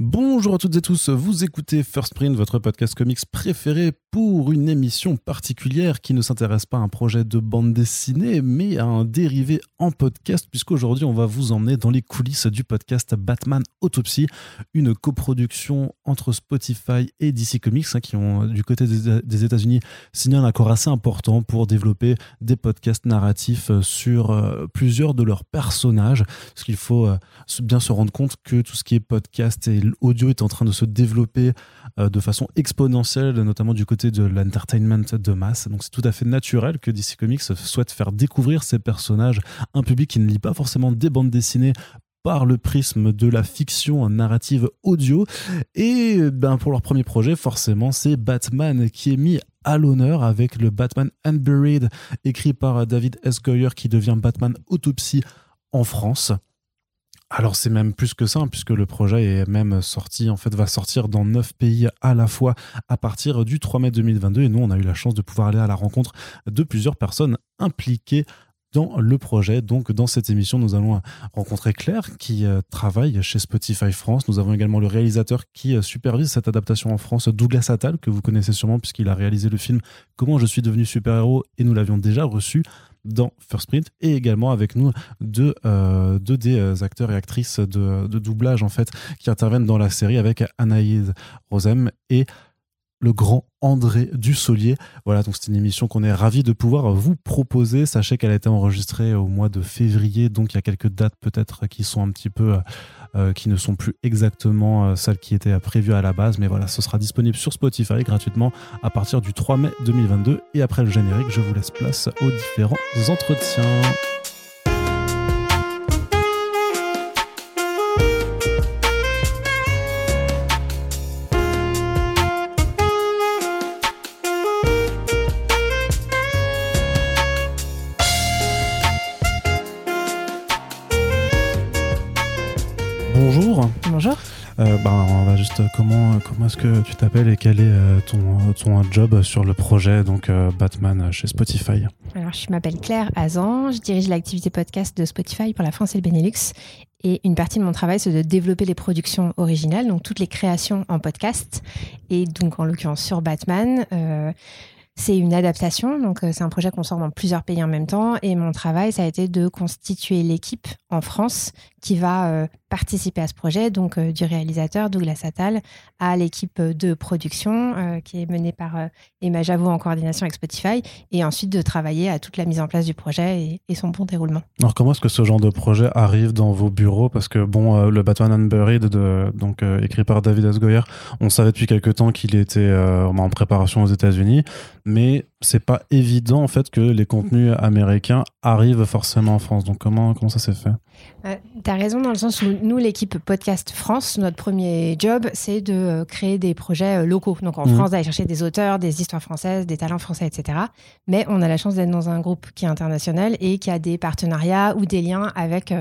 Bonjour à toutes et tous, vous écoutez First Print, votre podcast comics préféré pour une émission particulière qui ne s'intéresse pas à un projet de bande dessinée, mais à un dérivé en podcast, puisqu'aujourd'hui on va vous emmener dans les coulisses du podcast Batman Autopsy, une coproduction entre Spotify et DC Comics, hein, qui ont du côté des États-Unis signé un accord assez important pour développer des podcasts narratifs sur euh, plusieurs de leurs personnages, parce qu'il faut euh, bien se rendre compte que tout ce qui est podcast et l'audio est en train de se développer euh, de façon exponentielle, notamment du côté de l'entertainment de masse. Donc c'est tout à fait naturel que DC Comics souhaite faire découvrir ces personnages un public qui ne lit pas forcément des bandes dessinées par le prisme de la fiction narrative audio. Et ben, pour leur premier projet, forcément, c'est Batman qui est mis à l'honneur avec le Batman Unburied, écrit par David S. Goyer, qui devient Batman Autopsy en France. Alors c'est même plus que ça, hein, puisque le projet est même sorti, en fait, va sortir dans neuf pays à la fois à partir du 3 mai 2022. Et nous, on a eu la chance de pouvoir aller à la rencontre de plusieurs personnes impliquées dans le projet. Donc, dans cette émission, nous allons rencontrer Claire qui euh, travaille chez Spotify France. Nous avons également le réalisateur qui euh, supervise cette adaptation en France, Douglas Attal, que vous connaissez sûrement puisqu'il a réalisé le film Comment je suis devenu super-héros et nous l'avions déjà reçu dans First Print. Et également avec nous deux, euh, des euh, acteurs et actrices de, de, doublage en fait qui interviennent dans la série avec Anaïs Rosem et le grand André Dussolier. Voilà, donc c'est une émission qu'on est ravi de pouvoir vous proposer. Sachez qu'elle a été enregistrée au mois de février, donc il y a quelques dates peut-être qui sont un petit peu euh, euh, qui ne sont plus exactement euh, celles qui étaient prévues à la base. Mais voilà, ce sera disponible sur Spotify gratuitement à partir du 3 mai 2022. Et après le générique, je vous laisse place aux différents entretiens. Euh, bah, on va juste comment comment est-ce que tu t'appelles et quel est euh, ton ton job sur le projet donc euh, Batman chez Spotify? Alors je m'appelle Claire Azan, je dirige l'activité podcast de Spotify pour la France et le Benelux et une partie de mon travail c'est de développer les productions originales donc toutes les créations en podcast et donc en l'occurrence sur Batman. c'est une adaptation, donc c'est un projet qu'on sort dans plusieurs pays en même temps. Et mon travail, ça a été de constituer l'équipe en France qui va participer à ce projet, donc euh, du réalisateur Douglas Attal à l'équipe de production euh, qui est menée par euh, Emma Javot en coordination avec Spotify, et ensuite de travailler à toute la mise en place du projet et, son bon déroulement. Alors comment est-ce que ce genre de projet arrive dans vos bureaux? Parce que bon, le Batman Unburied, donc écrit par David S. Goyer, on savait depuis quelque temps qu'il était en préparation aux États-Unis, mais c'est pas évident en fait que les contenus américains arrivent forcément en France. Donc comment comment ça s'est fait? Euh, Tu as raison dans le sens où nous l'équipe Podcast France, notre premier job, c'est de euh, créer des projets euh, locaux. Donc en mmh. France d'aller chercher des auteurs, des histoires françaises, des talents français, etc. Mais on a la chance d'être dans un groupe qui est international et qui a des partenariats ou des liens avec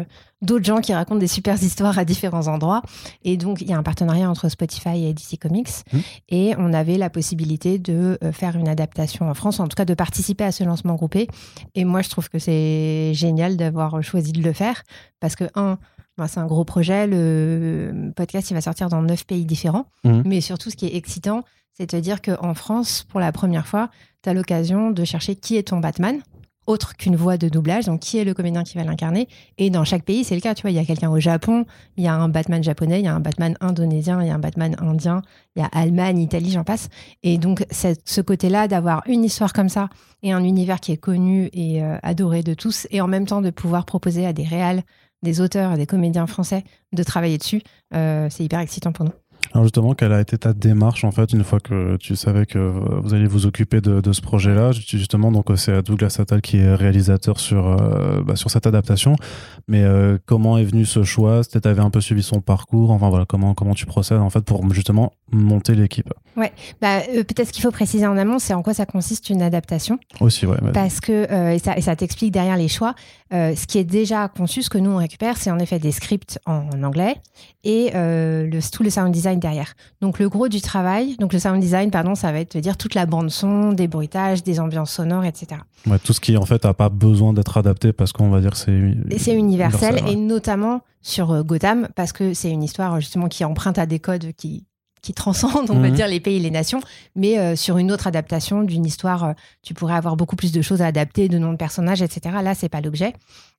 d'autres gens qui racontent des super histoires à différents endroits. Et donc, il y a un partenariat entre Spotify et DC Comics. Mmh. Et on avait la possibilité de euh, faire une adaptation en France, en tout cas de participer à ce lancement groupé. Et moi, je trouve que c'est génial d'avoir choisi de le faire parce que, un, bah, c'est un gros projet. Le podcast, il va sortir dans neuf pays différents. Mmh. Mais surtout, ce qui est excitant, c'est de dire qu'en France, pour la première fois, tu as l'occasion de chercher qui est ton Batman autre qu'une voix de doublage, donc qui est le comédien qui va l'incarner? Et dans chaque pays, c'est le cas. Tu vois, il y a quelqu'un au Japon, il y a un Batman japonais, il y a un Batman indonésien, il y a un Batman indien, il y a Allemagne, Italie, j'en passe. Et donc, ce côté-là d'avoir une histoire comme ça et un univers qui est connu et euh, adoré de tous, et en même temps de pouvoir proposer à des réals, des auteurs, des comédiens français de travailler dessus, euh, c'est hyper excitant pour nous. Alors justement, quelle a été ta démarche en fait une fois que tu savais que vous alliez vous occuper de, ce projet-là? Justement, donc c'est Douglas Attal qui est réalisateur sur euh, bah, sur cette adaptation. Mais euh, comment est venu ce choix? Tu avais un peu suivi son parcours? Enfin voilà, comment comment tu procèdes en fait pour justement monter l'équipe? Ouais, bah, euh, peut-être qu'il faut préciser en amont, c'est en quoi ça consiste une adaptation. Aussi, ouais. Parce que et ça, et ça t'explique derrière les choix. ce qui est déjà conçu, ce que nous on récupère, c'est en effet des scripts en, anglais et le, tout le sound design design derrière. Donc le gros du travail, donc le sound design, pardon, ça va être dire toute la bande son, des bruitages, des ambiances sonores, etc. Ouais, tout ce qui en fait n'a pas besoin d'être adapté parce qu'on va dire c'est c'est universel, et notamment sur euh, Gotham parce que c'est une histoire justement qui emprunte à des codes qui qui transcendent, on va mhm. dire, les pays et les nations, mais euh, sur une autre adaptation d'une histoire, euh, tu pourrais avoir beaucoup plus de choses à adapter, de noms de personnages, etc. Là, c'est pas l'objet.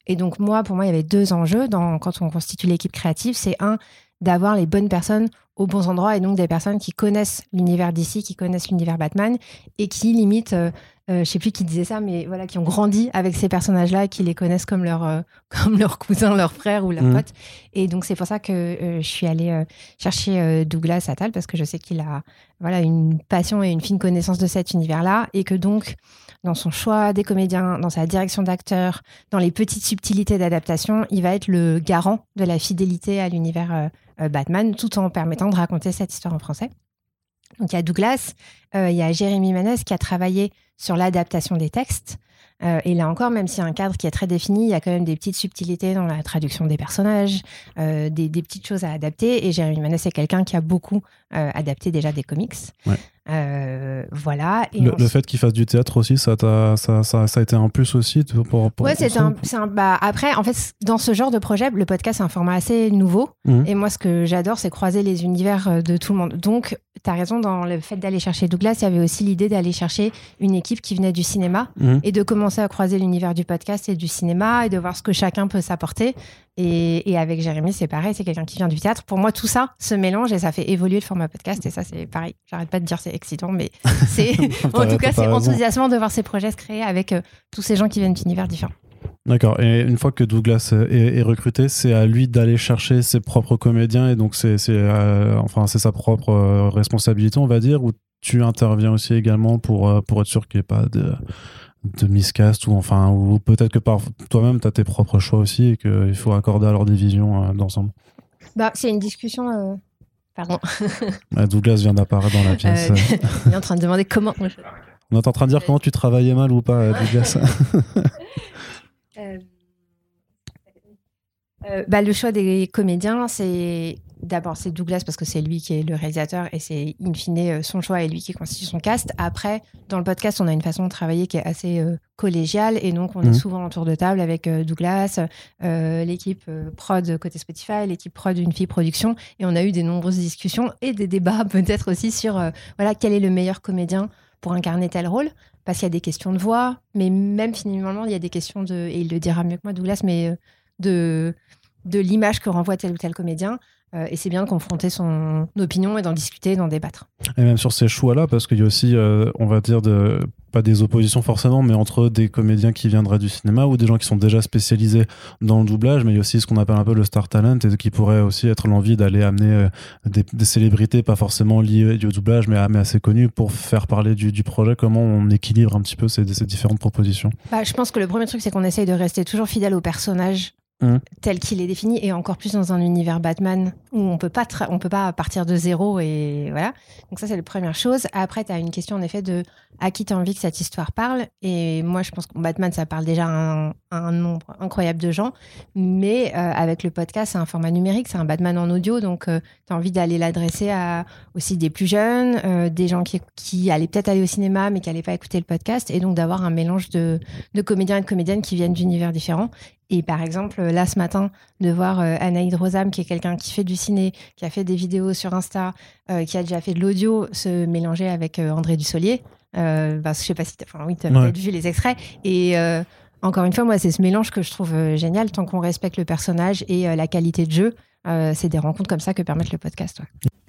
Et donc, moi, pour moi, il y avait deux enjeux dans, quand on constitue l'équipe créative. C'est un, d'avoir les bonnes personnes aux bons endroits et donc des personnes qui connaissent l'univers d'ici, qui connaissent l'univers Batman et qui limite, euh, euh, je sais plus qui disait ça, mais voilà, qui ont grandi avec ces personnages-là, qui les connaissent comme leur euh, comme leur cousin, leur frère ou leur mmh. pote. Et donc c'est pour ça que euh, je suis allée chercher Douglas Attal parce que je sais qu'il a voilà une passion et une fine connaissance de cet univers-là et que donc dans son choix des comédiens, dans sa direction d'acteur, dans les petites subtilités d'adaptation, il va être le garant de la fidélité à l'univers Batman, tout en permettant de raconter cette histoire en français. Donc il y a Douglas, il y a Jérémy Manès qui a travaillé sur l'adaptation des textes. Euh, et là encore, même s'il y a un cadre qui est très défini, il y a quand même des petites subtilités dans la traduction des personnages, euh, des, petites choses à adapter. Et Jérémy Manès, c'est quelqu'un qui a beaucoup euh, adapté déjà des comics. Voilà. Et le, fait qu'il fasse du théâtre aussi, ça, a, ça, ça, a été un plus aussi pour, pour, Ouais, c'est un, un, bah, après, en fait, dans ce genre de projet, le podcast, c'est un format assez nouveau. Mmh. Et moi, ce que j'adore, c'est croiser les univers de tout le monde. Donc, tu as raison, dans le fait d'aller chercher Douglas, il y avait aussi l'idée d'aller chercher une équipe qui venait du cinéma mmh. et de commencer à croiser l'univers du podcast et du cinéma et de voir ce que chacun peut s'apporter. Et, avec Jérémy, c'est pareil, c'est quelqu'un qui vient du théâtre. Pour moi, tout ça se mélange et ça fait évoluer le format podcast. Et ça, c'est pareil. J'arrête pas de dire c'est excitant, mais c'est en tout cas, c'est enthousiasmant de voir ces projets se créer avec euh, tous ces gens qui viennent d'univers différents. D'accord. Et une fois que Douglas est, recruté, c'est à lui d'aller chercher ses propres comédiens et donc c'est euh, enfin c'est sa propre euh, responsabilité, on va dire, ou tu interviens aussi également pour euh, pour être sûr qu'il n'y ait pas de de miscast ou enfin ou peut-être que par toi-même tu as tes propres choix aussi et qu'il faut accorder alors des visions d'ensemble. Bah, c'est une discussion Pardon. Douglas vient d'apparaître dans la pièce. il est en train de demander comment. On est en train de dire comment tu travaillais mal ou pas, Douglas. Euh, euh, bah, le choix des comédiens, c'est d'abord c'est Douglas parce que c'est lui qui est le réalisateur et c'est in fine euh, son choix et lui qui constitue son cast. Après, dans le podcast, on a une façon de travailler qui est assez collégiale et donc on est mhm. souvent autour de table avec Douglas, l'équipe prod côté Spotify, l'équipe prod d'une fille production et on a eu des nombreuses discussions et des débats peut-être aussi sur voilà quel est le meilleur comédien pour incarner tel rôle? Parce qu'il y a des questions de voix, mais même finalement, il y a des questions de, et il le dira mieux que moi, Douglas, mais euh, de, de l'image que renvoie tel ou tel comédien. Euh, et c'est bien de confronter son opinion et d'en discuter, d'en débattre. Et même sur ces choix-là, parce qu'il y a aussi, euh, on va dire, de, pas des oppositions forcément, mais entre des comédiens qui viendraient du cinéma ou des gens qui sont déjà spécialisés dans le doublage, mais il y a aussi ce qu'on appelle un peu le star talent et qui pourrait aussi être l'envie d'aller amener euh, des, célébrités, pas forcément liées au doublage, mais, assez connues pour faire parler du, projet. Comment on équilibre un petit peu ces, ces différentes propositions bah, Je pense que le premier truc, c'est qu'on essaye de rester toujours fidèle au personnage Mmh. tel qu'il est défini et encore plus dans un univers Batman où on peut pas on peut pas partir de zéro et voilà. Donc ça c'est la première chose. Après tu as une question en effet de à qui tu as envie que cette histoire parle? Et moi je pense que Batman ça parle déjà à un, nombre incroyable de gens. Mais euh, avec le podcast c'est un format numérique c'est un Batman en audio. Donc euh, tu as envie d'aller l'adresser à aussi des plus jeunes euh, des gens qui, qui allaient peut-être aller au cinéma mais qui allaient pas écouter le podcast. Et donc d'avoir un mélange de, de comédiens et de comédiennes qui viennent d'univers différents et par exemple, là ce matin, de voir euh, Anaïd Rosam, qui est quelqu'un qui fait du ciné, qui a fait des vidéos sur Insta, euh, qui a déjà fait de l'audio, se mélanger avec euh, André Dussolier. Euh, bah, je sais pas si tu enfin, oui, as peut-être vu les extraits. Et encore une fois, moi, c'est ce mélange que je trouve génial, tant qu'on respecte le personnage et la qualité de jeu. c'est des rencontres comme ça que permettent le podcast.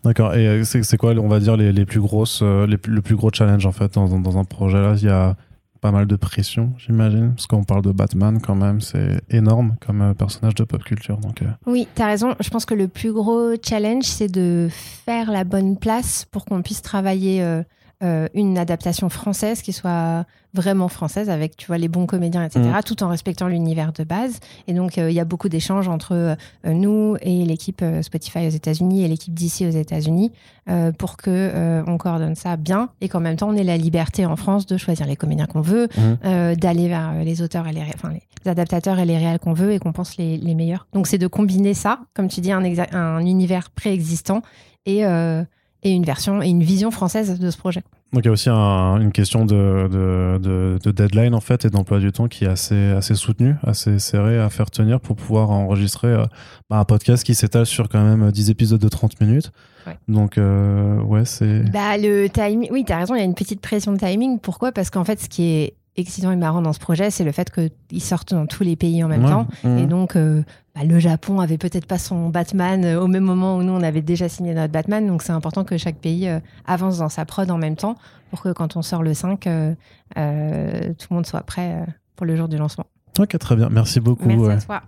D'accord. Et c'est quoi, on va dire, les, les plus grosses, les, le plus gros challenge en fait dans, dans un projet? Là Il y a pas mal de pression, j'imagine, parce qu'on parle de Batman quand même, c'est énorme comme euh, personnage de pop culture. Donc, euh. Oui, tu as raison. Je pense que le plus gros challenge, c'est de faire la bonne place pour qu'on puisse travailler euh, une adaptation française qui soit vraiment française avec tu vois les bons comédiens etc mm. tout en respectant l'univers de base et donc il y a beaucoup d'échanges entre nous et l'équipe Spotify aux États-Unis et l'équipe d'ici aux États-Unis pour que on coordonne ça bien et qu'en même temps on ait la liberté en France de choisir les comédiens qu'on veut mm. d'aller vers les auteurs et les, enfin, les adaptateurs et les réels qu'on veut et qu'on pense les, les meilleurs donc c'est de combiner ça comme tu dis un, un univers préexistant et, euh, et une version et une vision française de ce projet. Donc il y a aussi une question de, de, de, deadline en fait et d'emploi du temps qui est assez, assez soutenu, assez serré à faire tenir pour pouvoir enregistrer euh, bah, un podcast qui s'étale sur quand même 10 épisodes de 30 minutes. Donc euh, ouais c'est... Bah le timing, oui tu as raison, il y a une petite pression de timing. Pourquoi? Parce qu'en fait ce qui est excitant et marrant dans ce projet, c'est le fait qu'ils sortent dans tous les pays en même temps. Mmh. Et donc, euh, bah, le Japon avait peut-être pas son Batman euh, au même moment où nous, on avait déjà signé notre Batman. Donc, c'est important que chaque pays euh, avance dans sa prod en même temps pour que quand on sort le 5, tout le monde soit prêt pour le jour du lancement. Ok, très bien. Merci beaucoup. Merci à toi.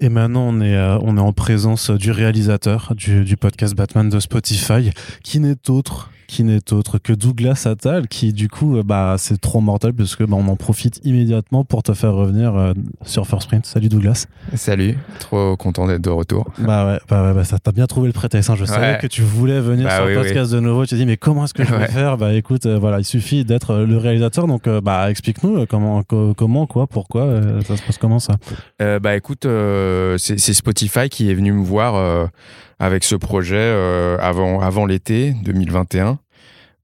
Et maintenant, on est, on est en présence du réalisateur du, du podcast Batman de Spotify, qui n'est autre qui n'est autre que Douglas Attal, qui du coup, euh, bah, c'est trop mortel parce que bah, on en profite immédiatement pour te faire revenir euh, sur First Print. Salut Douglas. Salut, trop content d'être de retour. Bah ouais, bah ouais bah, ça t'a bien trouvé le prétexte. Hein. Je savais que tu voulais venir bah sur le podcast de nouveau. Tu te dis mais comment est-ce que je vais faire? Bah écoute, euh, voilà, il suffit d'être le réalisateur. Donc bah explique-nous comment, comment, quoi, pourquoi ça se passe comment ça? Bah écoute, c'est Spotify qui est venu me voir avec ce projet euh, avant, avant l'été 2021.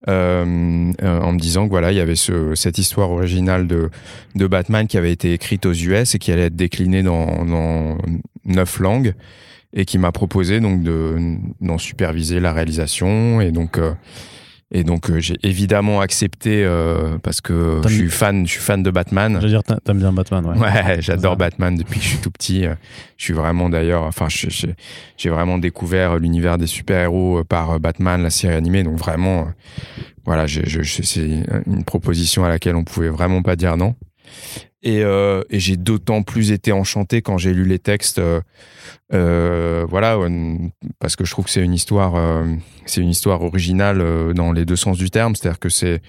Euh, euh, en me disant que voilà, il y avait ce, cette histoire originale de, de Batman qui avait été écrite aux US et qui allait être déclinée dans, dans neuf langues et qui m'a proposé donc de d'en superviser la réalisation et donc et donc euh, j'ai évidemment accepté euh, parce que je suis fan, je suis fan de Batman. Je veux dire, t'aimes bien Batman, ouais. Ouais, j'adore Batman depuis que je suis tout petit. Je suis vraiment d'ailleurs, enfin, j'ai vraiment découvert l'univers des super-héros euh, par Batman, la série animée. Donc vraiment, voilà, c'est une proposition à laquelle on pouvait vraiment pas dire non. Et, euh, et j'ai d'autant plus été enchanté quand j'ai lu les textes, euh, euh voilà, parce que je trouve que c'est une histoire, c'est une histoire originale dans les deux sens du terme, c'est-à-dire que c'est,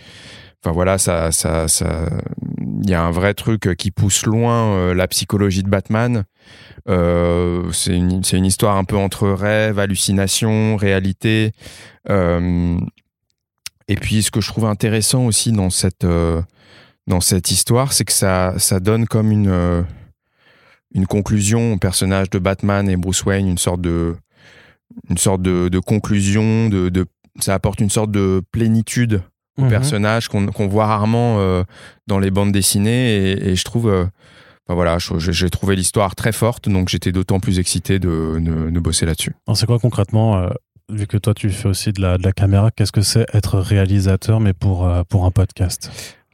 enfin voilà, ça, ça, ça, il y a un vrai truc qui pousse loin la psychologie de Batman. c'est une, une histoire un peu entre rêve, hallucination, réalité. et puis, ce que je trouve intéressant aussi dans cette dans cette histoire, c'est que ça, ça donne comme une, euh, une conclusion au personnage de Batman et Bruce Wayne, une sorte de, une sorte de, de conclusion, de, de, ça apporte une sorte de plénitude au mhm. personnage qu'on voit rarement euh, dans les bandes dessinées et, et je trouve euh, voilà, j'ai trouvé l'histoire très forte, donc j'étais d'autant plus excité de, de, de bosser là-dessus. C'est quoi concrètement, euh, vu que toi tu fais aussi de la, de la caméra, qu'est-ce que c'est être réalisateur, mais pour, euh, pour un podcast?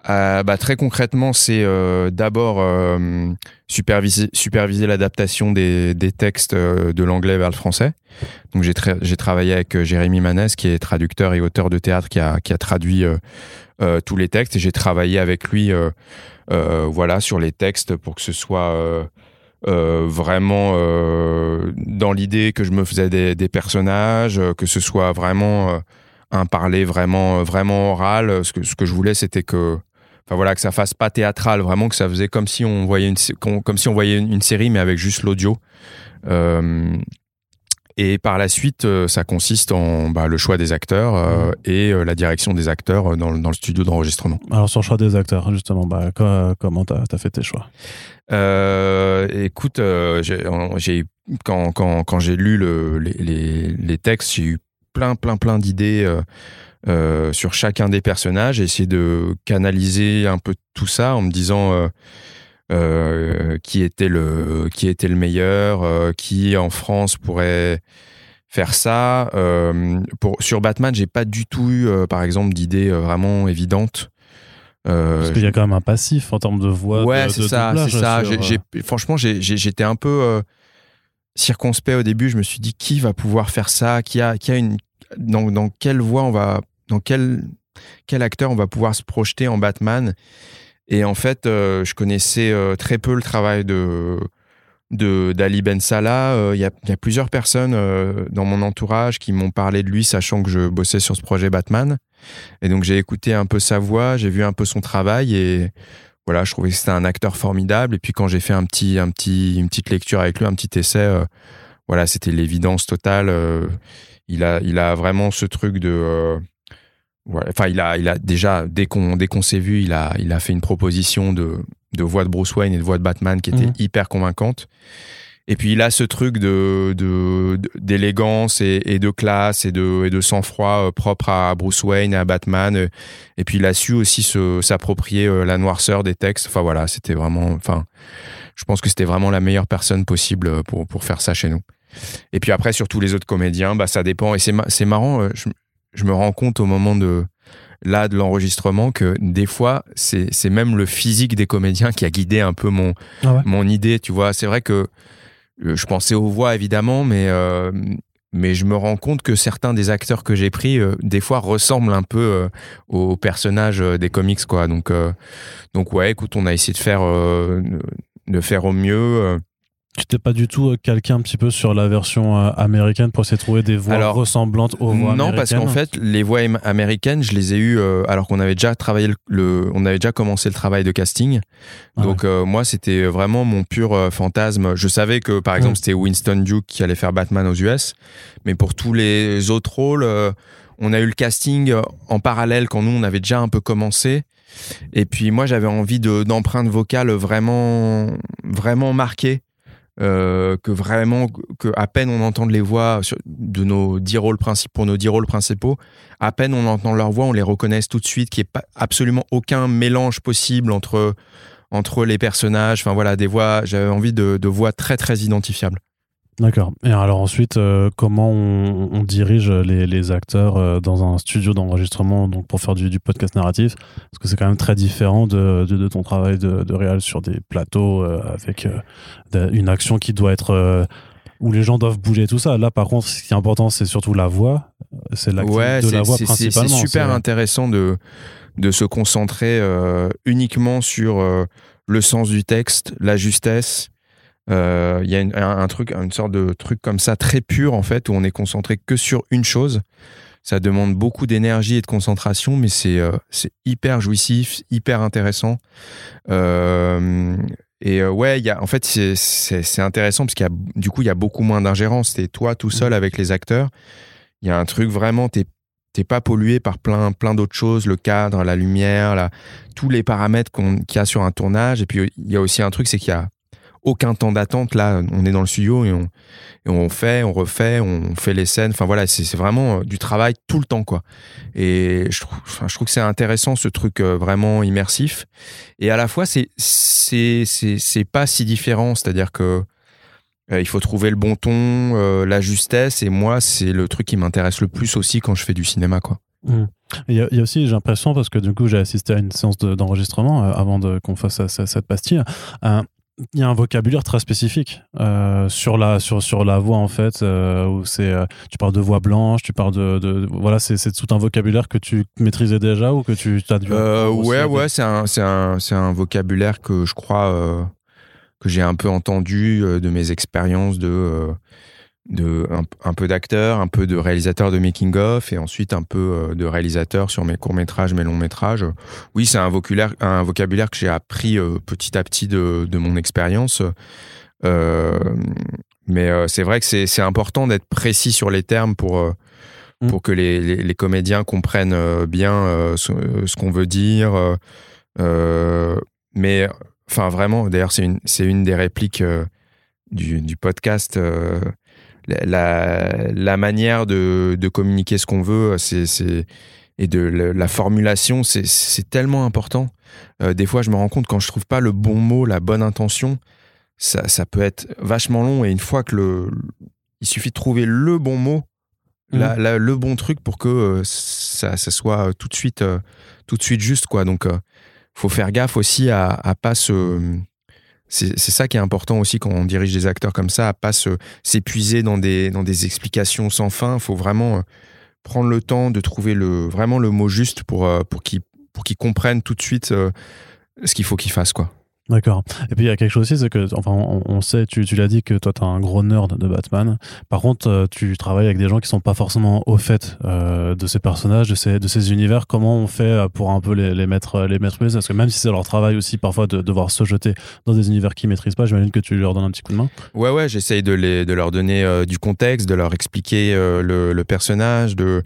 Euh, bah, très concrètement, c'est euh, d'abord euh, superviser, superviser l'adaptation des, des, textes de l'anglais vers le français. Donc j'ai, j'ai travaillé avec Jérémy Manès, qui est traducteur et auteur de théâtre, qui a, qui a traduit tous les textes. Et j'ai travaillé avec lui, voilà, sur les textes pour que ce soit vraiment dans l'idée que je me faisais des, des personnages, que ce soit vraiment un parler vraiment vraiment oral. Ce que, ce que je voulais, c'était que enfin voilà que ça fasse pas théâtral vraiment que ça faisait comme si on voyait une comme si on voyait une, série mais avec juste l'audio. Euh, et par la suite euh, ça consiste en bah, le choix des acteurs euh, mmh. et la direction des acteurs dans, dans le studio d'enregistrement. Alors sur le choix des acteurs justement bah, comment t'as as fait tes choix? Écoute j'ai quand, quand, quand j'ai lu le, les, les, les textes j'ai eu plein plein plein d'idées euh, sur chacun des personnages et essayer de canaliser un peu tout ça en me disant euh, euh, qui était le qui était le meilleur, qui en France pourrait faire ça. pour sur Batman, j'ai pas du tout eu, par exemple, d'idées vraiment évidentes. Parce qu'il y a quand même un passif en termes de voix. Ouais, c'est ça, c'est ça. franchement, j'étais un peu circonspect au début. Je me suis dit qui va pouvoir faire ça, qui a, qui a une, dans, dans quelle voix on va dans quel, quel acteur on va pouvoir se projeter en Batman? Et en fait, euh, je connaissais euh, très peu le travail de, d'Ali Ben Salah. Il y, y, a, plusieurs personnes dans mon entourage qui m'ont parlé de lui, sachant que je bossais sur ce projet Batman. Et donc j'ai écouté un peu sa voix, j'ai vu un peu son travail et voilà, je trouvais que c'était un acteur formidable. Et puis quand j'ai fait un petit, un petit, une petite lecture avec lui, un petit essai, voilà, c'était l'évidence totale. il a, il a vraiment ce truc de Enfin, il a, il a déjà dès qu'on dès qu'on s'est vu, il a, il a fait une proposition de, de voix de Bruce Wayne et de voix de Batman qui était mhm. hyper convaincante. Et puis il a ce truc de d'élégance et, et, de classe et de, et de sang-froid euh, propre à Bruce Wayne et à Batman. Et puis il a su aussi s'approprier euh, la noirceur des textes. Enfin voilà, c'était vraiment. Enfin, je pense que c'était vraiment la meilleure personne possible pour pour faire ça chez nous. Et puis après sur tous les autres comédiens, bah ça dépend. Et c'est c'est marrant. Euh, je, je me rends compte au moment de là de l'enregistrement que des fois c'est même le physique des comédiens qui a guidé un peu mon ah mon idée tu vois. C'est vrai que euh, je pensais aux voix évidemment mais euh, mais je me rends compte que certains des acteurs que j'ai pris euh, des fois ressemblent un peu aux personnages des comics quoi. Donc donc ouais écoute on a essayé de faire de faire au mieux tu t'es pas du tout euh, calqué un petit peu sur la version euh, américaine pour essayer de trouver des voix ressemblantes aux voix non, parce qu'en fait, les voix américaines, je les ai eues euh, alors qu'on avait déjà travaillé le, on avait déjà commencé le travail de casting. Ah Donc moi, c'était vraiment mon pur fantasme. Je savais que par exemple, c'était Winston Duke qui allait faire Batman aux US, mais pour tous les autres rôles, on a eu le casting en parallèle quand nous on avait déjà un peu commencé. Et puis moi, j'avais envie de d'empreintes vocales vraiment vraiment marquées euh, que vraiment, que à peine on entend les voix de nos dix rôles principaux, pour nos dix rôles principaux, à peine on entend leur voix, on les reconnaisse tout de suite, qu'il n'y ait absolument aucun mélange possible entre, entre les personnages. Enfin voilà, des voix, j'avais envie de, de voix très très identifiables. D'accord. Et alors ensuite, euh, comment on, dirige les, acteurs euh, dans un studio d'enregistrement donc pour faire du, podcast narratif? Parce que c'est quand même très différent de, de, ton travail de, de réal sur des plateaux euh, avec une action qui doit être où les gens doivent bouger tout ça. Là, par contre, ce qui est important, c'est surtout la voix. C'est ouais, de la voix principalement. C'est super intéressant de de se concentrer uniquement sur le sens du texte, la justesse euh, il y a un, truc, une sorte de truc comme ça très pur en fait où on est concentré que sur une chose. Ça demande beaucoup d'énergie et de concentration, mais c'est euh, hyper jouissif, hyper intéressant. Euh, et ouais, il y a, en fait, c'est intéressant parce qu'il y a, du coup, il y a beaucoup moins d'ingérence. T'es toi tout seul avec les acteurs. Il y a un truc vraiment, t'es t'es pas pollué par plein plein d'autres choses, le cadre, la lumière, la, tous les paramètres qu'il y a sur un tournage. Et puis il y a aussi un truc, c'est qu'il y a aucun temps d'attente. Là, on est dans le studio et on, on fait, on refait, on fait les scènes. Enfin voilà, c'est vraiment euh, du travail tout le temps, quoi. Et je trouve, que c'est intéressant ce truc euh, vraiment immersif. Et à la fois, c'est c'est pas si différent. C'est-à-dire que euh, il faut trouver le bon ton, la justesse. Et moi, c'est le truc qui m'intéresse le plus aussi quand je fais du cinéma, quoi. Mmh. Il y, a, aussi, j'ai l'impression, parce que du coup, j'ai assisté à une séance d'enregistrement avant qu'on fasse cette pastille il y a un vocabulaire très spécifique euh, sur la sur sur la voix en fait euh, où c'est euh, tu parles de voix blanche tu parles de, de voilà c'est c'est tout un vocabulaire que tu maîtrisais déjà ou que tu as dû ouais ouais c'est un c'est un c'est un vocabulaire que je crois que j'ai un peu entendu de mes expériences de de un, peu d'acteur, un peu de réalisateur de making of et ensuite un peu euh, de réalisateur sur mes courts métrages, mes longs métrages. Oui, c'est un vocabulaire, un vocabulaire que j'ai appris euh, petit à petit de, de mon expérience. Euh, mais c'est vrai que c'est important d'être précis sur les termes pour mmh. pour que les, les, les comédiens comprennent bien ce, ce qu'on veut dire. mais enfin vraiment, d'ailleurs c'est une c'est une des répliques du, du podcast la, la manière de, de, communiquer ce qu'on veut, c'est et de la, formulation, c'est tellement important. Euh, des fois, je me rends compte quand je trouve pas le bon mot, la bonne intention, ça, ça peut être vachement long. Et une fois que le, il suffit de trouver le bon mot, mmh. la, le bon truc pour que euh, ça, ça, soit tout de suite, euh, tout de suite juste, quoi. Donc, faut faire gaffe aussi à, à pas se c'est ça qui est important aussi quand on dirige des acteurs comme ça, à pas s'épuiser dans des, dans des explications sans fin. Il faut vraiment euh, prendre le temps de trouver le, vraiment le mot juste pour, euh, qu'ils comprennent tout de suite euh, ce qu'il faut qu'ils fassent. Quoi. D'accord. Et puis il y a quelque chose aussi, c'est que, enfin, on, sait, tu, l'as dit que toi, tu es un gros nerd de Batman. Par contre, euh, tu travailles avec des gens qui sont pas forcément au fait euh, de ces personnages, de ces, univers. Comment on fait euh, pour un peu les, les mettre les mettre Parce que même si c'est leur travail aussi parfois de devoir se jeter dans des univers qu'ils maîtrisent pas, j'imagine que tu leur donnes un petit coup de main. Ouais, ouais, j'essaye de, de leur donner du contexte, de leur expliquer le, le, personnage, de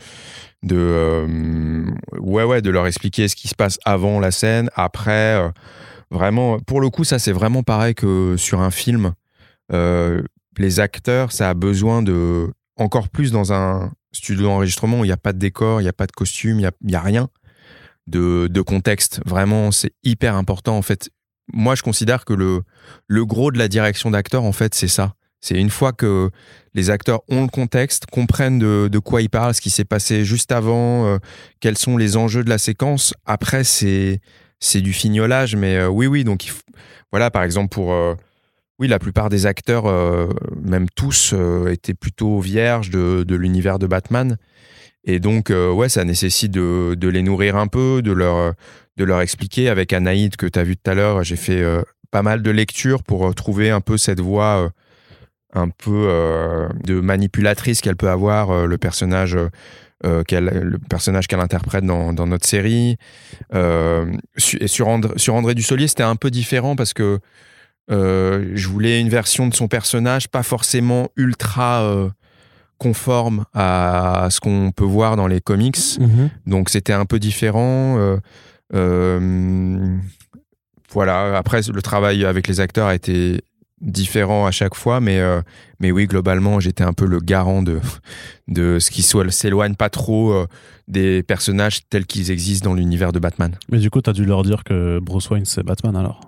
de ouais ouais de leur expliquer ce qui se passe avant la scène après Vraiment, pour le coup, ça c'est vraiment pareil que sur un film. Euh, les acteurs, ça a besoin de encore plus dans un studio d'enregistrement où il n'y a pas de décor, il n'y a pas de costume, il n'y a, rien de, de contexte. Vraiment, c'est hyper important en fait. Moi, je considère que le, le gros de la direction d'acteur, en fait, c'est ça. C'est une fois que les acteurs ont le contexte, comprennent de, de quoi ils parlent, ce qui s'est passé juste avant, euh, quels sont les enjeux de la séquence. Après, c'est c'est du fignolage, mais euh, oui, oui. Donc, voilà, par exemple, pour. Euh, oui, la plupart des acteurs, euh, même tous, étaient plutôt vierges de, l'univers de Batman. Et donc, ouais, ça nécessite de, les nourrir un peu, de leur, de leur expliquer. Avec Anaïd, que tu as vu tout à l'heure, j'ai fait pas mal de lectures pour trouver un peu cette voix un peu de manipulatrice qu'elle peut avoir, le personnage euh, le personnage qu'elle interprète dans, notre série. Euh, et sur, André, sur André Dussolier, c'était un peu différent parce que euh, je voulais une version de son personnage pas forcément ultra conforme à, ce qu'on peut voir dans les comics. Mm-hmm. Donc c'était un peu différent. voilà. Après, le travail avec les acteurs a été différent à chaque fois, mais, euh, mais oui, globalement, j'étais un peu le garant de, de ce qui s'éloigne pas trop euh, des personnages tels qu'ils existent dans l'univers de Batman. Mais du coup, tu as dû leur dire que Bruce Wayne, c'est Batman alors?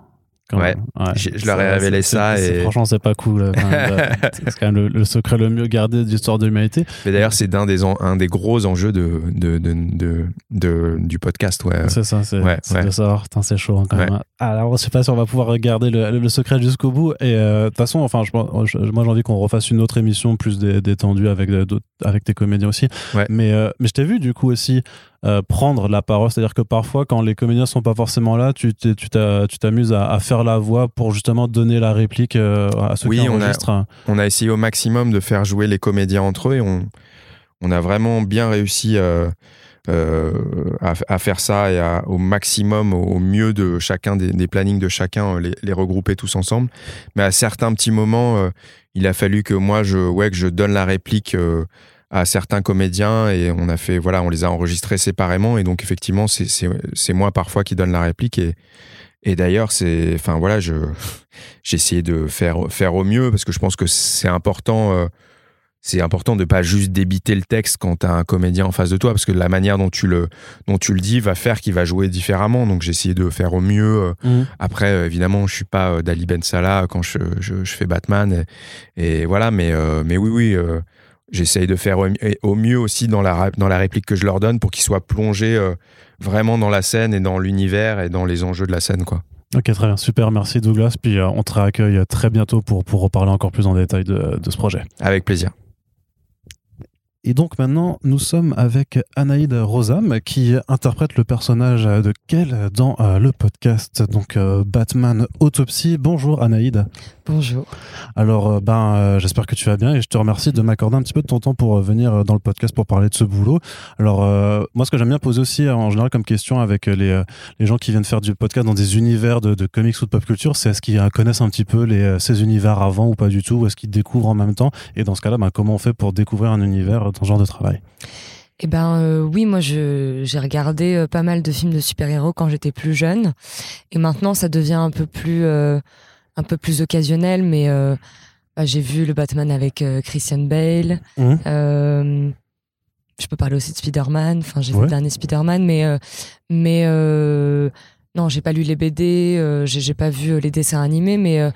Ouais, Je, leur ai révélé ça. Et... Franchement, c'est pas cool. c'est quand même le, secret le mieux gardé de l'histoire de l'humanité. Mais d'ailleurs, c'est un des, un des gros enjeux de, de, de, de du podcast. Ouais. C'est ça, c'est ouais, de savoir. C'est chaud hein, quand même. Alors, je sais pas si on va pouvoir garder le, le secret jusqu'au bout. Et euh, de toute façon, enfin, je, moi, j'ai envie qu'on refasse une autre émission plus détendue avec, avec tes comédiens aussi. Mais, euh, mais je t'ai vu du coup aussi euh, prendre la parole. C'est-à-dire que parfois, quand les comédiens sont pas forcément là, tu t'amuses à, faire la voix pour justement donner la réplique euh, à ceux qui enregistrent. On a, on a essayé au maximum de faire jouer les comédiens entre eux et on, on a vraiment bien réussi euh, à, faire ça et au maximum, au mieux de chacun des, plannings de chacun, les, les, regrouper tous ensemble. Mais à certains petits moments, il a fallu que moi, je, ouais, que je donne la réplique à certains comédiens et on a fait voilà on les a enregistrés séparément et donc effectivement c'est moi parfois qui donne la réplique et et d'ailleurs c'est enfin voilà je j'ai essayé de faire faire au mieux parce que je pense que c'est important euh, c'est important de pas juste débiter le texte quand tu as un comédien en face de toi parce que la manière dont tu le dont tu le dis va faire qu'il va jouer différemment donc j'ai essayé de faire au mieux euh. mmh. après euh, évidemment je suis pas Dali Ben Salah quand je, je, fais Batman et, voilà mais mais oui oui j'essaye de faire au mieux aussi dans la, dans la réplique que je leur donne pour qu'ils soient plongés euh, vraiment dans la scène et dans l'univers et dans les enjeux de la scène. Quoi. Ok, très bien. Super, merci Douglas. Puis euh, on te réaccueille très bientôt pour, pour reparler encore plus en détail de, de ce projet. Avec plaisir. Et donc maintenant, nous sommes avec Anaïd Rosam qui interprète le personnage de Kel dans euh, le podcast donc Batman Autopsy. Bonjour Anaïd. Bonjour. Alors, euh, ben, euh, j'espère que tu vas bien et je te remercie de m'accorder un petit peu de ton temps pour euh, venir dans le podcast pour parler de ce boulot. Alors, moi, ce que j'aime bien poser aussi en général comme question avec les, les gens qui viennent faire du podcast dans des univers de, comics ou de pop culture, c'est est-ce qu'ils connaissent un petit peu les, ces univers avant ou pas du tout, ou est-ce qu'ils découvrent en même temps? Et dans ce cas-là, ben, comment on fait pour découvrir un univers dans ce genre de travail eh ben oui, moi j'ai regardé pas mal de films de super-héros quand j'étais plus jeune, et maintenant ça devient un peu plus un peu plus occasionnel, mais euh, bah, j'ai vu le Batman avec euh, Christian Bale. Mmh. Euh, je peux parler aussi de Spider-Man. Enfin, j'ai vu le dernier Spider-Man, mais mais non, j'ai pas lu les BD, j'ai pas vu les dessins animés, mais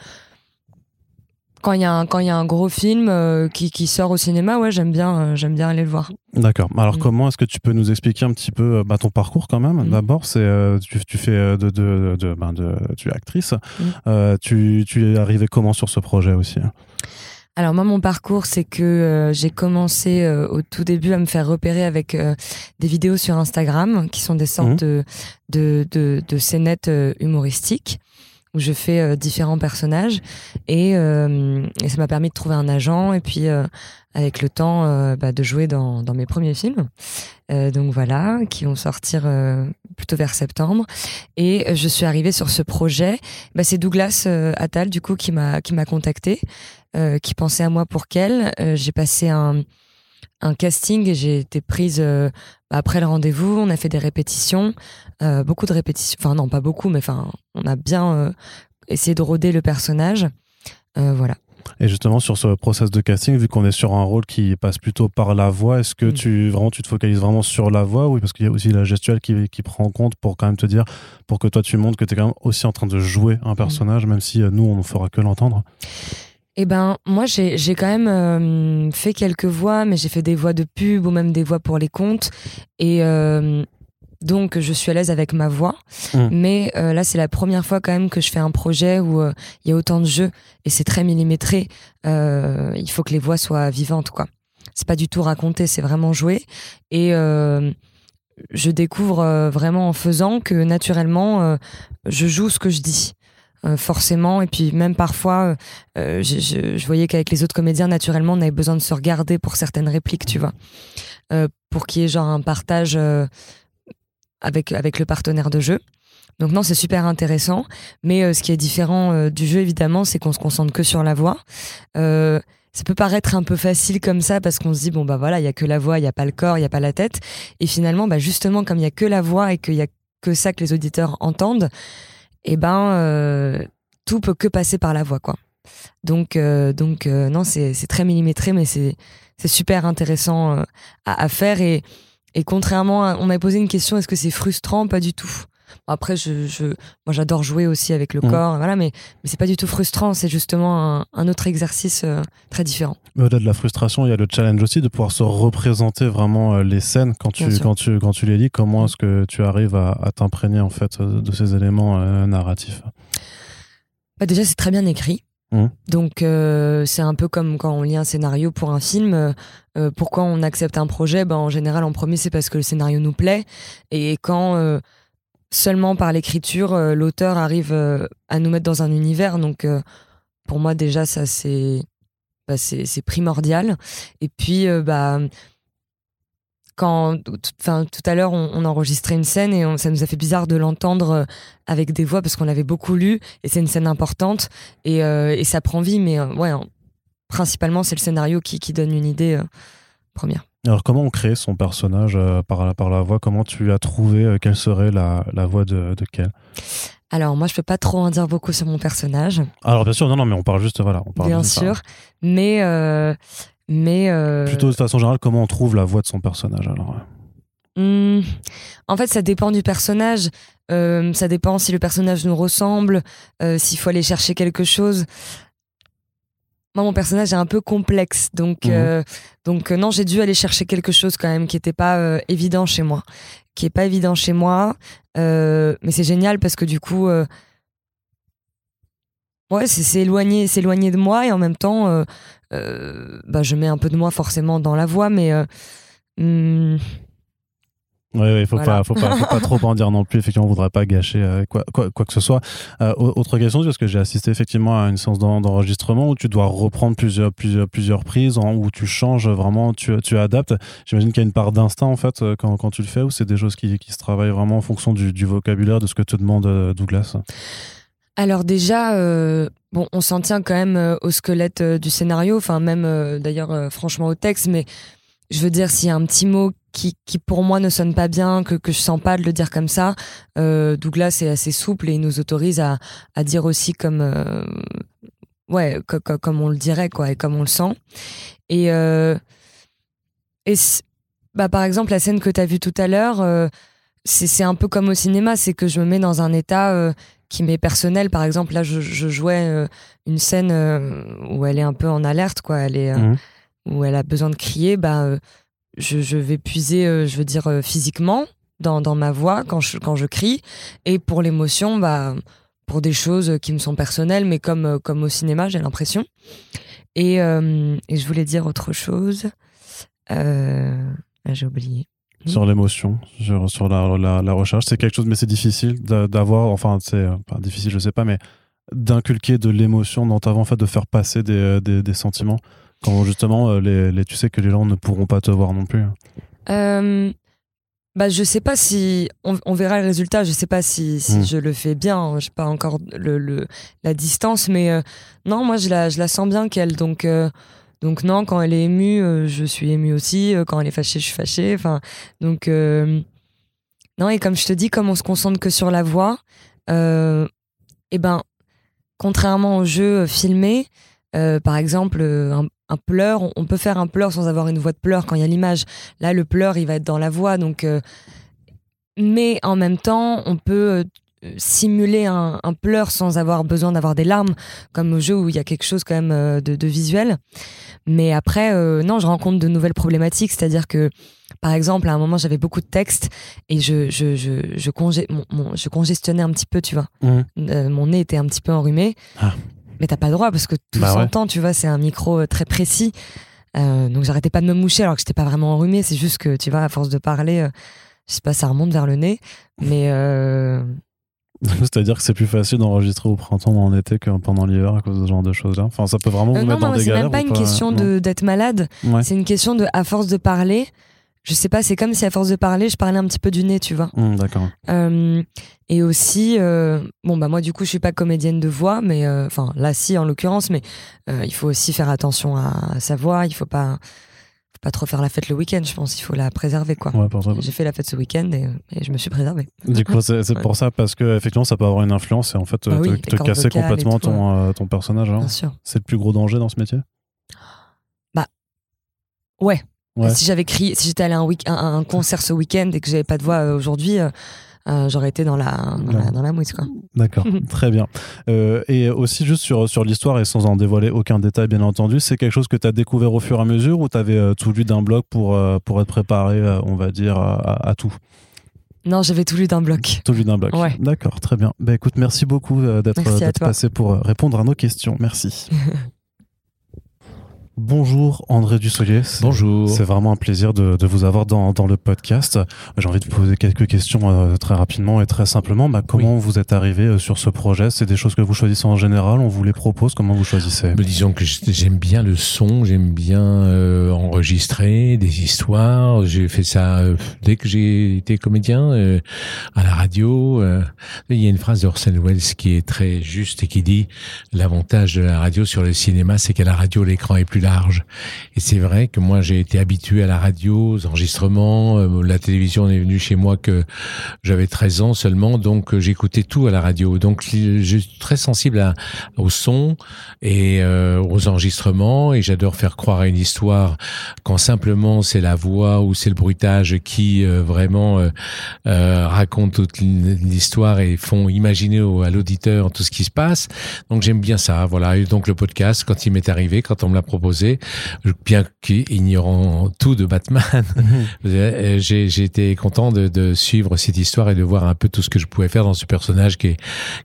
quand il y a un quand il y a un gros film euh, qui, qui, sort au cinéma, ouais, j'aime bien euh, j'aime bien aller le voir. D'accord. Alors mm. comment est-ce que tu peux nous expliquer un petit peu euh, bah, ton parcours quand même? Mm. D'abord, c'est tu, tu, fais de de, de, ben, de, tu es actrice. Mm. tu, tu es arrivé comment sur ce projet aussi? Alors moi, mon parcours, c'est que j'ai commencé au tout début à me faire repérer avec des vidéos sur Instagram, qui sont des sortes de, de, de, de scénettes humoristiques où je fais différents personnages et, et ça m'a permis de trouver un agent et puis avec le temps bah, de jouer dans, dans, mes premiers films. donc voilà, qui vont sortir plutôt vers septembre. Et je suis arrivée sur ce projet. Bah, c'est Douglas Attal du coup qui m'a qui m'a contacté, qui pensait à moi pour qu'elle. J'ai passé un un casting et j'ai été prise euh, après le rendez-vous. On a fait des répétitions, euh, beaucoup de répétitions. Enfin, non, pas beaucoup, mais enfin, on a bien euh, essayé de roder le personnage. voilà. Et justement, sur ce process de casting, vu qu'on est sur un rôle qui passe plutôt par la voix, est-ce que mm. tu, vraiment, tu te focalises vraiment sur la voix? Oui, parce qu'il y a aussi la gestuelle qui, qui, prend en compte pour quand même te dire, pour que toi tu montres que tu es quand même aussi en train de jouer un personnage, même si nous, on ne fera que l'entendre. Eh ben, moi, j'ai quand même euh, fait quelques voix, mais j'ai fait des voix de pub ou même des voix pour les comptes. Et euh, donc, je suis à l'aise avec ma voix. Mmh. Mais euh, là, c'est la première fois quand même que je fais un projet où il y a autant de jeux et c'est très millimétré. il faut que les voix soient vivantes, quoi. C'est pas du tout raconté, c'est vraiment joué. Et je découvre vraiment en faisant que naturellement, je joue ce que je dis. Euh, forcément. Et puis même parfois, euh, je, je, voyais qu'avec les autres comédiens, naturellement, on avait besoin de se regarder pour certaines répliques, tu vois, euh, pour qu'il y ait genre un partage avec avec le partenaire de jeu. Donc non, c'est super intéressant. Mais ce qui est différent du jeu, évidemment, c'est qu'on se concentre que sur la voix. ça peut paraître un peu facile comme ça parce qu'on se dit bon bah voilà, il y a que la voix, il y a pas le corps, il y a pas la tête. Et finalement, bah justement, comme il y a que la voix et qu'il y a que ça que les auditeurs entendent, eh ben euh, tout peut que passer par la voix quoi. Donc euh, donc euh, non c'est très millimétré mais c'est super intéressant à, faire et et contrairement on m'a posé une question est-ce que c'est frustrant? Pas du tout. Après, je, je moi, j'adore jouer aussi avec le mmh. corps, voilà, mais, mais c'est pas du tout frustrant. C'est justement un, un, autre exercice très différent. Mais au-delà de la frustration, il y a le challenge aussi de pouvoir se représenter vraiment les scènes quand tu, quand tu, quand tu les lis. Comment mmh. est-ce que tu arrives à, à t'imprégner en fait de ces éléments narratifs? Bah Déjà, c'est très bien écrit. Mmh. Donc euh, c'est un peu comme quand on lit un scénario pour un film. Euh, euh, pourquoi on accepte un projet? Ben, En général, en premier, c'est parce que le scénario nous plaît. Et quand seulement par l'écriture, l'auteur arrive à nous mettre dans un univers, donc pour moi déjà, ça c'est bah, c'est primordial. Et puis, bah quand enfin tout à l'heure on, enregistrait une scène et ça nous a fait bizarre de l'entendre euh, avec des voix parce qu'on l'avait beaucoup lu et c'est une scène importante et, euh, ça prend vie mais euh, ouais principalement c'est le scénario qui, qui, donne une idée première. Alors comment on crée son personnage par, la, par la voix? Comment tu as trouvé quelle serait la, la voix de, de quel alors moi je peux pas trop en dire beaucoup sur mon personnage. Alors bien sûr non non mais on parle juste voilà on parle bien sûr mais mais euh, Plutôt de façon générale, comment on trouve la voix de son personnage alors hmm, En fait, ça dépend du personnage. Euh, ça dépend si le personnage nous ressemble, euh, s'il faut aller chercher quelque chose. Moi, mon personnage est un peu complexe, donc mhm. donc non, j'ai dû aller chercher quelque chose quand même qui n'était pas évident chez moi, qui est pas évident chez moi. mais c'est génial parce que du coup, ouais, c'est éloigné, s'éloigner de moi et en même temps, euh, bah, je mets un peu de moi forcément dans la voix, mais. Euh, Oui, il faut, pas, faut, pas, faut pas trop en dire non plus. Effectivement, on voudrait pas gâcher euh, quoi, quoi, quoi, que ce soit. autre question, parce que j'ai assisté effectivement à une séance d'enregistrement où tu dois reprendre plusieurs, plusieurs, plusieurs prises, où tu changes vraiment, tu, tu adaptes. J'imagine qu'il y a une part d'instinct en fait quand, quand, tu le fais, ou c'est des choses qui, qui, se travaillent vraiment en fonction du, du vocabulaire, de ce que te demande Douglas? Alors déjà, euh, bon, on s'en tient quand même euh, au squelette euh, du scénario, enfin même d'ailleurs franchement au texte, mais je veux dire s'il y a un petit mot qui, qui pour moi ne sonne pas bien, que, que je sens pas de le dire comme ça, Douglas est assez souple et il nous autorise à, à dire aussi comme ouais comme on le dirait quoi et comme on le sent. Et et bah par exemple la scène que tu as vue tout à l'heure c'est un peu comme au cinéma, c'est que je me mets dans un état qui m'est personnel. Par exemple, là, je, jouais euh, une scène euh, où elle est un peu en alerte, quoi. Euh, mhm. Où elle a besoin de crier. Bah, je, vais puiser, je veux dire, physiquement dans, dans, ma voix quand je, quand je crie. Et pour l'émotion, bah, pour des choses qui me sont personnelles, mais comme, comme au cinéma, j'ai l'impression. Et, et, je voulais dire autre chose. j'ai oublié sur l'émotion, sur, sur la, la, la, recherche. C'est quelque chose, mais c'est difficile d'avoir, enfin, c'est pas difficile, je sais pas, mais d'inculquer de l'émotion dans ta voix, en fait, de faire passer des, des, des sentiments quand justement les, les, tu sais que les gens ne pourront pas te voir non plus euh, bah, je sais pas si on, on, verra le résultat. Je sais pas si, si mmh. je le fais bien. Je sais pas encore le, le la distance, mais euh, non, moi je la, je la sens bien qu'elle. Donc euh, donc non, quand elle est émue, euh, je suis émue aussi. quand elle est fâchée, je suis fâchée. Enfin donc non et comme je te dis, comme on se concentre que sur la voix, et eh ben contrairement au jeu filmé, par exemple un, un pleur, on peut faire un pleur sans avoir une voix de pleur quand il y a l'image. Là, le pleur, il va être dans la voix. Donc, euh, mais en même temps, on peut euh, simuler un, pleur sans avoir besoin d'avoir des larmes, comme au jeu où il y a quelque chose quand même euh, de, visuel. Mais après, non, je rencontre de nouvelles problématiques, c'est-à-dire que, par exemple, à un moment, j'avais beaucoup de textes et je, je, je, je, je congestionnais un petit peu, tu vois. Mmh. mon nez était un petit peu enrhumé. Ah mais t'as pas le droit parce que tout bah s'entend, tu vois, c'est un micro euh, très précis. Euh, donc j'arrêtais pas de me moucher alors que j'étais pas vraiment enrhumée, c'est juste que tu vois, à force de parler, euh, je sais pas, ça remonte vers le nez. Mais. C'est-à-dire que c'est plus facile d'enregistrer au printemps ou en été que pendant l'hiver à cause de ce genre de choses-là. Enfin, ça peut vraiment vous mettre dans des galères. C'est même pas une question d'être malade. C'est une question de, à force de parler, je sais pas, c'est comme si à force de parler, je parlais un petit peu du nez, tu vois. Mmh, d'accord. Euh, et aussi, euh, bon bah moi du coup je suis pas comédienne de voix, mais euh, enfin là si en l'occurrence, mais il faut aussi faire attention à, sa voix. Il faut pas, faut pas trop faire la fête le week-end. Je pense, il faut la préserver quoi. Ouais, J'ai fait la fête ce week-end et, je me suis préservée. Du coup c'est pour ça parce que effectivement ça peut avoir une influence et en fait bah te, casser complètement ton, ton personnage. Hein. C'est le plus gros danger dans ce métier? Bah ouais. Si j'avais crié, si j'étais allé à un, un, concert ce week-end et que j'avais pas de voix euh, aujourd'hui, euh, euh, j'aurais été dans la, dans la, mousse. D'accord, très bien. et aussi, juste sur, sur l'histoire, et sans en dévoiler aucun détail, bien entendu, c'est quelque chose que tu as découvert au fur et à mesure ou tu avais tout lu d'un bloc pour, pour être préparé, on va dire, à, tout? Non, j'avais tout lu d'un bloc. Tout lu d'un bloc. Ouais. D'accord, très bien. Bah, écoute, merci beaucoup d'être passé pour répondre à nos questions. Merci. Bonjour André Dussolier. Bonjour. C'est vraiment un plaisir de, de vous avoir dans, dans, le podcast. J'ai envie de vous poser quelques questions euh, très rapidement et très simplement. Bah, comment vous êtes arrivé euh, sur ce projet? C'est des choses que vous choisissez en général? On vous les propose? Comment vous choisissez? Mais Disons que j'aime bien le son, j'aime bien euh, enregistrer des histoires. J'ai fait ça dès que j'ai été comédien à la radio. il y a une phrase d'Orson Welles qui est très juste et qui dit l'avantage de la radio sur le cinéma, c'est qu'à la radio l'écran est plus Et c'est vrai que moi, j'ai été habitué à la radio, aux enregistrements. Euh, la télévision est venue chez moi que j'avais 13 ans seulement, donc euh, j'écoutais tout à la radio. Donc, je suis très sensible au son et euh, aux enregistrements, et j'adore faire croire à une histoire quand simplement c'est la voix ou c'est le bruitage qui vraiment raconte toute l'histoire et font imaginer à l'auditeur tout ce qui se passe. Donc, j'aime bien ça. Voilà. Et donc, le podcast, quand il m'est arrivé, quand on me l'a proposé, bien qu'ignorant tout de Batman, mhm. j'ai été content de, suivre cette histoire et de voir un peu tout ce que je pouvais faire dans ce personnage qui est,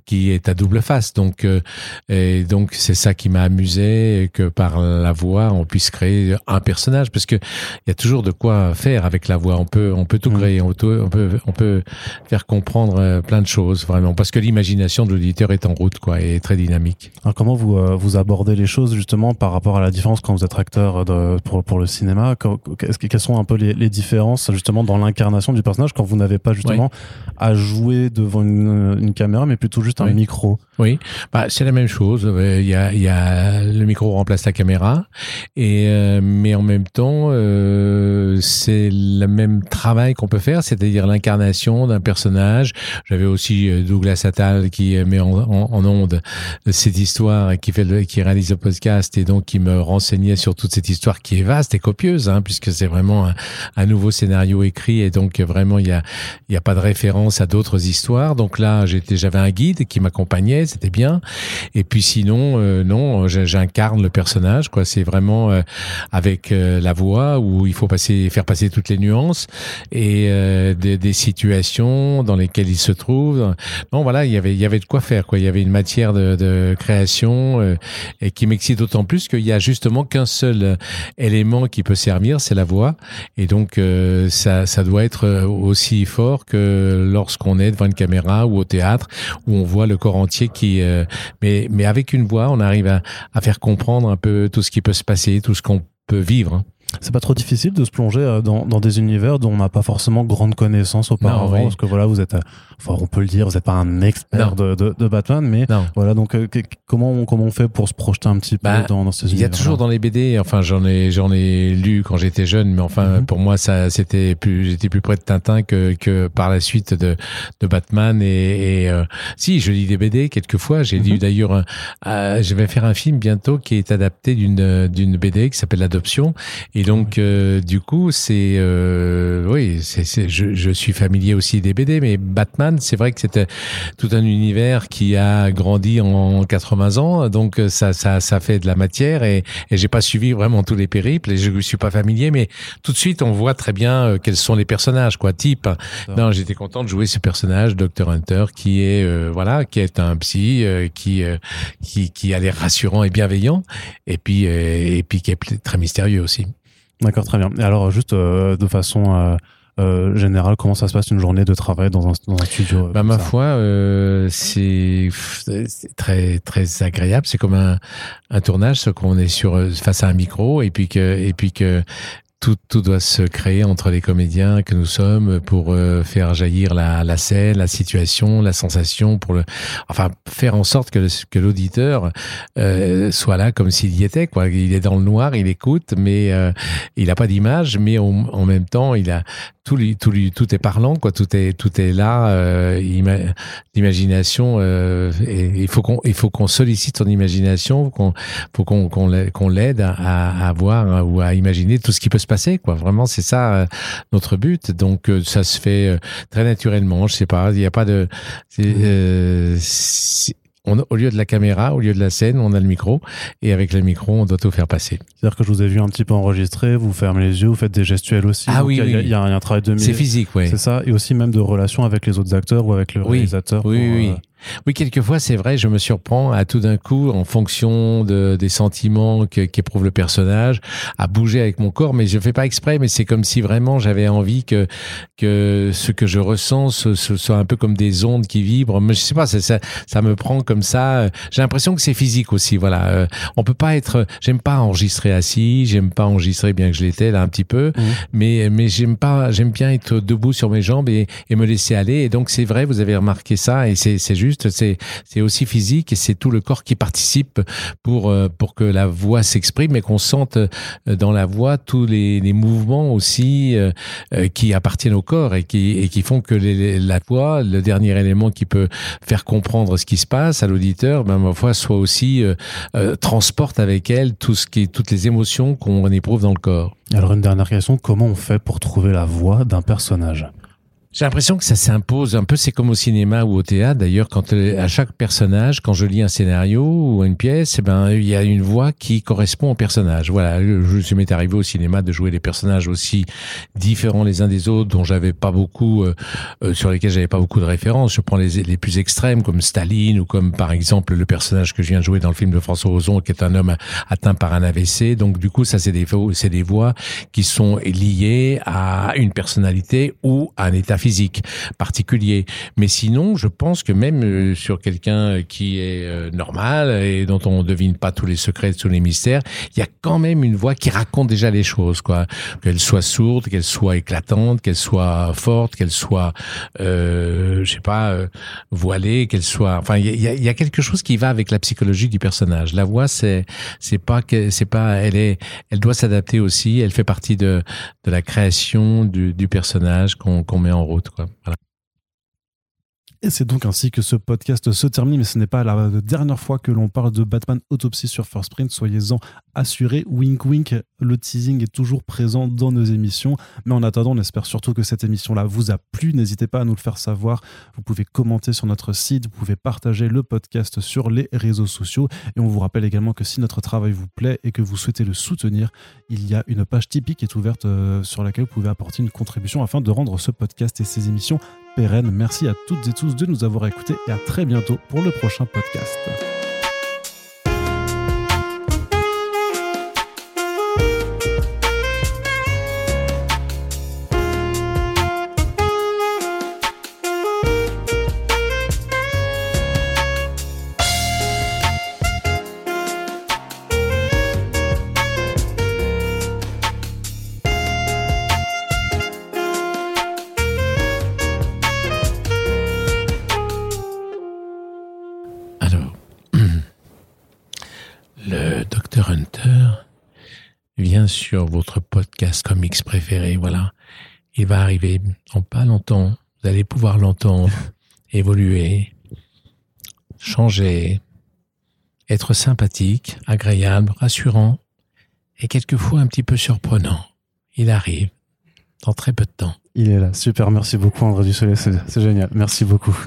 qui est à double face. Donc, euh, et donc c'est ça qui m'a amusé, que par la voix on puisse créer un personnage, parce que il y a toujours de quoi faire avec la voix. On peut, on peut tout mhm. créer, on peut, on peut, on peut faire comprendre euh, plein de choses vraiment, parce que l'imagination de l'auditeur est en route, quoi, et très dynamique. Alors comment vous euh, vous abordez les choses justement par rapport à la différence quand vous êtes acteur de, pour, pour le cinéma Quelles sont un peu les, les différences justement dans l'incarnation du personnage quand vous n'avez pas justement à jouer devant une, une, caméra mais plutôt juste un micro? Oui, bah, c'est la même chose. Il y a, il y a le micro remplace la caméra et euh, mais en même temps euh, c'est le même travail qu'on peut faire, c'est-à-dire l'incarnation d'un personnage. J'avais aussi euh, Douglas Attal qui met en, en, en onde cette histoire et qui fait le, qui réalise le podcast et donc qui me rend sur toute cette histoire qui est vaste et copieuse, hein, puisque c'est vraiment un, nouveau scénario écrit et donc vraiment il y a, y a pas de référence à d'autres histoires. Donc là, j'avais un guide qui m'accompagnait, c'était bien. Et puis sinon, euh, non, j'incarne le personnage, quoi. C'est vraiment euh, avec euh, la voix où il faut passer faire passer toutes les nuances et euh, des, des, situations dans lesquelles il se trouve. Non, voilà, il y avait, il y avait de quoi faire. Quoi. Il y avait une matière de, de création euh, et qui m'excite d'autant plus qu'il y a justement qu'un seul élément qui peut servir, c'est la voix. Et donc, euh, ça, doit être aussi fort que lorsqu'on est devant une caméra ou au théâtre où on voit le corps entier qui. mais, avec une voix, on arrive à, à faire comprendre un peu tout ce qui peut se passer, tout ce qu'on peut vivre. C'est pas trop difficile de se plonger euh, dans, dans des univers dont on n'a pas forcément grande connaissance auparavant, parce que voilà, vous êtes, euh, enfin, on peut le dire, vous n'êtes pas un expert de, de, de, Batman, mais voilà, donc euh, comment on, comment on fait pour se projeter un petit peu bah, dans, dans, ces univers Il y a toujours dans les BD, enfin j'en ai j'en ai lu quand j'étais jeune, mais enfin mhm. pour moi ça c'était plus j'étais plus près de Tintin que que par la suite de de Batman. Et, et si je lis des BD quelquefois, j'ai lu mhm. d'ailleurs je vais faire un film bientôt qui est adapté d'une d'une BD qui s'appelle l'adoption et donc, euh, du coup, c'est euh, oui, c'est, je, je, suis familier aussi des BD, mais Batman, c'est vrai que c'était tout un univers qui a grandi en 80 ans, donc ça, ça, ça fait de la matière et, et j'ai pas suivi vraiment tous les périples et je suis pas familier, mais tout de suite, on voit très bien euh, quels sont les personnages, quoi, type. Non, j'étais content de jouer ce personnage, Dr Hunter, qui est voilà, qui est un psy, qui, qui qui a l'air rassurant et bienveillant, et puis et puis qui est très mystérieux aussi. D'accord, très bien. Et alors, juste euh, de façon euh, euh, générale, comment ça se passe une journée de travail dans un, dans un studio bah, Ma foi, euh, c'est très très agréable. C'est comme un, un tournage, ce qu'on est sur face à un micro et puis que et puis que tout, tout doit se créer entre les comédiens que nous sommes pour euh, faire jaillir la, la scène, la situation, la sensation, pour le, enfin faire en sorte que, que l'auditeur euh, soit là comme s'il y était. Quoi. Il est dans le noir, il écoute, mais euh, il n'a pas d'image, mais en même temps, il a tout, lui, tout, tout est parlant, quoi. Tout est, tout est là. Euh, l'imagination, il faut qu'on, il faut qu'on sollicite son imagination, qu'on, faut qu'on, qu'on l'aide à, à, voir ou à imaginer tout ce qui peut se passer, quoi. Vraiment, c'est ça euh, notre but. Donc, euh, ça se fait euh, très naturellement. Je sais pas, il n'y a pas de. Euh, au lieu de la caméra, au lieu de la scène, on a le micro. Et avec le micro, on doit tout faire passer. C'est-à-dire que je vous ai vu un petit peu enregistrer, vous fermez les yeux, vous faites des gestuels aussi. Ah oui, il y, a un travail de... C'est physique, oui. C'est ça. Et aussi même de relation avec les autres acteurs ou avec le réalisateur. Oui, oui. Oui, quelquefois, c'est vrai, je me surprends à tout d'un coup, en fonction de, des sentiments qu'éprouve le personnage, à bouger avec mon corps, mais je fais pas exprès, mais c'est comme si vraiment j'avais envie que, que ce que je ressens ce, soit un peu comme des ondes qui vibrent. Mais je sais pas, ça, ça, ça me prend comme ça. J'ai l'impression que c'est physique aussi, voilà. Euh, on peut pas être, j'aime pas enregistrer assis, j'aime pas enregistrer bien que je l'étais là un petit peu, mmh. mais, mais j'aime pas, j'aime bien être debout sur mes jambes et, et me laisser aller. Et donc, c'est vrai, vous avez remarqué ça et c'est juste c'est aussi physique et c'est tout le corps qui participe pour euh, pour que la voix s'exprime et qu'on sente euh, dans la voix tous les, mouvements aussi euh, qui appartiennent au corps et qui et qui font que la voix, le dernier élément qui peut faire comprendre ce qui se passe à l'auditeur, ben ma soit aussi transporte avec elle tout ce qui toutes les émotions qu'on éprouve dans le corps. Alors une dernière question, comment on fait pour trouver la voix d'un personnage? J'ai l'impression que ça s'impose un peu, c'est comme au cinéma ou au théâtre. D'ailleurs, quand euh, à chaque personnage, quand je lis un scénario ou une pièce, eh ben il y a une voix qui correspond au personnage. Voilà, je m'est arrivé au cinéma de jouer des personnages aussi différents les uns des autres, dont j'avais pas beaucoup, euh, euh, sur lesquels j'avais pas beaucoup de références. Je prends les, les plus extrêmes comme Staline ou comme par exemple le personnage que je viens de jouer dans le film de François Ozon, qui est un homme atteint par un AVC. Donc du coup, ça c'est des c'est des voix qui sont liées à une personnalité ou à un état physique particulier. Mais sinon, je pense que même euh, sur quelqu'un qui est euh, normal et dont on ne devine pas tous les secrets, tous les mystères, il y a quand même une voix qui raconte déjà les choses, quoi. Qu'elle soit sourde, qu'elle soit éclatante, qu'elle soit forte, qu'elle soit, euh, je sais pas, euh, voilée, qu'elle soit. Enfin, il y a, quelque chose qui va avec la psychologie du personnage. La voix, c'est c'est pas c'est pas, elle est, elle doit s'adapter aussi. Elle fait partie de de la création du, personnage qu'on qu'on met en route. Quoi. Et c'est donc ainsi que ce podcast se termine, mais ce n'est pas la dernière fois que l'on parle de Batman Autopsy sur First Print, soyez-en assurés. Wink wink, le teasing est toujours présent dans nos émissions, mais en attendant, on espère surtout que cette émission-là vous a plu. N'hésitez pas à nous le faire savoir. Vous pouvez commenter sur notre site, vous pouvez partager le podcast sur les réseaux sociaux, et on vous rappelle également que si notre travail vous plaît et que vous souhaitez le soutenir, il y a une page typique qui est ouverte euh, sur laquelle vous pouvez apporter une contribution afin de rendre ce podcast et ces émissions Merci à toutes et tous de nous avoir écoutés et à très bientôt pour le prochain podcast. Sur votre podcast comics préféré, voilà. Il va arriver en pas longtemps. Vous allez pouvoir l'entendre évoluer, changer, être sympathique, agréable, rassurant et quelquefois un petit peu surprenant. Il arrive dans très peu de temps. Il est là. Super. Merci beaucoup, André Dussolet. C'est c'est génial. Merci beaucoup.